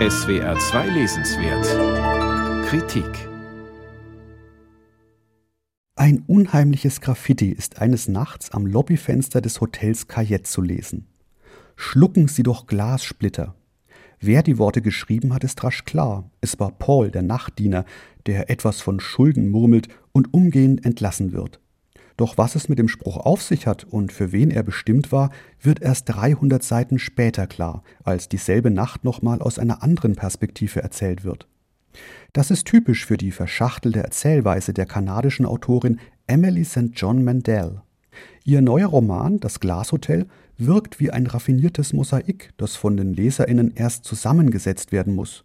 SWR 2 Lesenswert Kritik Ein unheimliches Graffiti ist eines Nachts am Lobbyfenster des Hotels Cayette zu lesen. Schlucken Sie doch Glassplitter. Wer die Worte geschrieben hat, ist rasch klar. Es war Paul, der Nachtdiener, der etwas von Schulden murmelt und umgehend entlassen wird. Doch was es mit dem Spruch auf sich hat und für wen er bestimmt war, wird erst 300 Seiten später klar, als dieselbe Nacht nochmal aus einer anderen Perspektive erzählt wird. Das ist typisch für die verschachtelte Erzählweise der kanadischen Autorin Emily St. John Mandel. Ihr neuer Roman Das Glashotel wirkt wie ein raffiniertes Mosaik, das von den Leserinnen erst zusammengesetzt werden muss.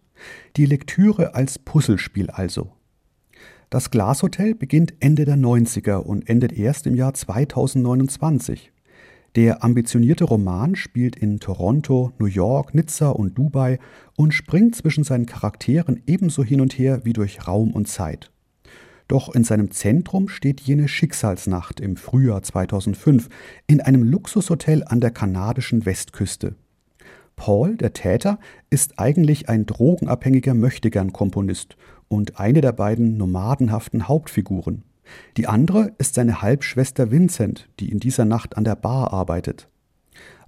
Die Lektüre als Puzzlespiel also. Das Glashotel beginnt Ende der 90er und endet erst im Jahr 2029. Der ambitionierte Roman spielt in Toronto, New York, Nizza und Dubai und springt zwischen seinen Charakteren ebenso hin und her wie durch Raum und Zeit. Doch in seinem Zentrum steht jene Schicksalsnacht im Frühjahr 2005 in einem Luxushotel an der kanadischen Westküste. Paul, der Täter, ist eigentlich ein drogenabhängiger Möchtegern-Komponist und eine der beiden nomadenhaften Hauptfiguren. Die andere ist seine Halbschwester Vincent, die in dieser Nacht an der Bar arbeitet.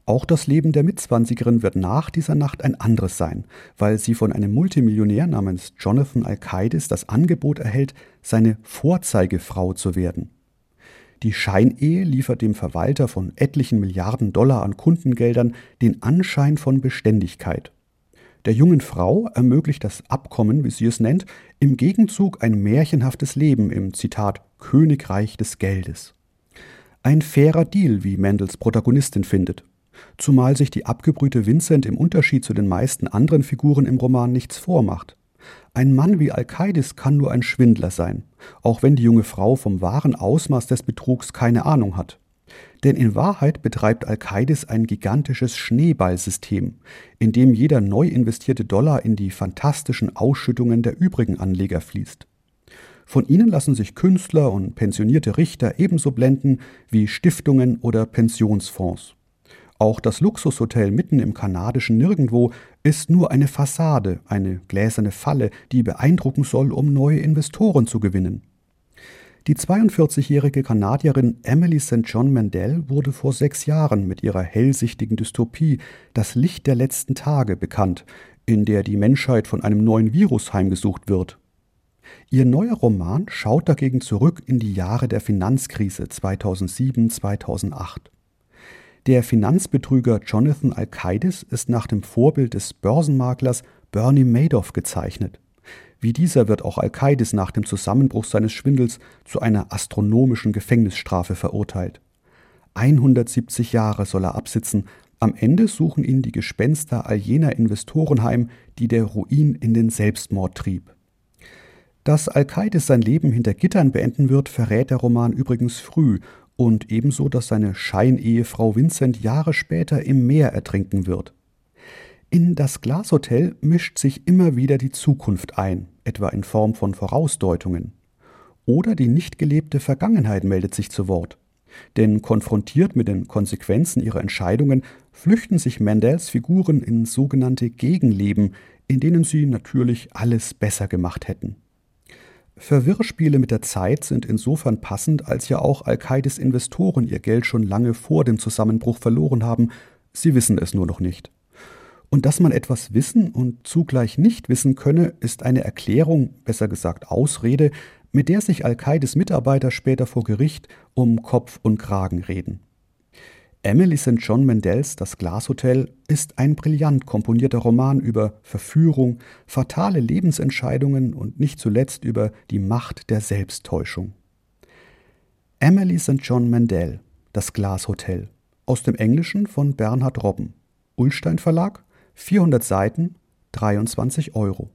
Auch das Leben der Mitzwanzigerin wird nach dieser Nacht ein anderes sein, weil sie von einem Multimillionär namens Jonathan Alkaides das Angebot erhält, seine Vorzeigefrau zu werden. Die Scheinehe liefert dem Verwalter von etlichen Milliarden Dollar an Kundengeldern den Anschein von Beständigkeit. Der jungen Frau ermöglicht das Abkommen, wie sie es nennt, im Gegenzug ein märchenhaftes Leben im Zitat Königreich des Geldes. Ein fairer Deal, wie Mendels Protagonistin findet. Zumal sich die abgebrühte Vincent im Unterschied zu den meisten anderen Figuren im Roman nichts vormacht. Ein Mann wie Alkaides kann nur ein Schwindler sein, auch wenn die junge Frau vom wahren Ausmaß des Betrugs keine Ahnung hat. Denn in Wahrheit betreibt Alkaides ein gigantisches Schneeballsystem, in dem jeder neu investierte Dollar in die fantastischen Ausschüttungen der übrigen Anleger fließt. Von ihnen lassen sich Künstler und pensionierte Richter ebenso blenden wie Stiftungen oder Pensionsfonds. Auch das Luxushotel mitten im kanadischen Nirgendwo ist nur eine Fassade, eine gläserne Falle, die beeindrucken soll, um neue Investoren zu gewinnen. Die 42-jährige Kanadierin Emily St. John Mandel wurde vor sechs Jahren mit ihrer hellsichtigen Dystopie Das Licht der letzten Tage bekannt, in der die Menschheit von einem neuen Virus heimgesucht wird. Ihr neuer Roman schaut dagegen zurück in die Jahre der Finanzkrise 2007-2008. Der Finanzbetrüger Jonathan Alkaides ist nach dem Vorbild des Börsenmaklers Bernie Madoff gezeichnet. Wie dieser wird auch Alkaides nach dem Zusammenbruch seines Schwindels zu einer astronomischen Gefängnisstrafe verurteilt. 170 Jahre soll er absitzen, am Ende suchen ihn die Gespenster all jener Investoren heim, die der Ruin in den Selbstmord trieb. Dass Alkaides sein Leben hinter Gittern beenden wird, verrät der Roman übrigens früh und ebenso, dass seine Scheinehefrau Vincent Jahre später im Meer ertrinken wird. In das Glashotel mischt sich immer wieder die Zukunft ein, etwa in Form von Vorausdeutungen. Oder die nicht gelebte Vergangenheit meldet sich zu Wort. Denn konfrontiert mit den Konsequenzen ihrer Entscheidungen flüchten sich Mandels Figuren in sogenannte Gegenleben, in denen sie natürlich alles besser gemacht hätten. Verwirrspiele mit der Zeit sind insofern passend, als ja auch Al-Qaides Investoren ihr Geld schon lange vor dem Zusammenbruch verloren haben, sie wissen es nur noch nicht. Und dass man etwas wissen und zugleich nicht wissen könne, ist eine Erklärung, besser gesagt Ausrede, mit der sich Al-Qaides Mitarbeiter später vor Gericht um Kopf und Kragen reden. Emily St. John Mandels Das Glashotel ist ein brillant komponierter Roman über Verführung, fatale Lebensentscheidungen und nicht zuletzt über die Macht der Selbsttäuschung. Emily St. John Mandel Das Glashotel aus dem Englischen von Bernhard Robben Ullstein Verlag 400 Seiten 23 Euro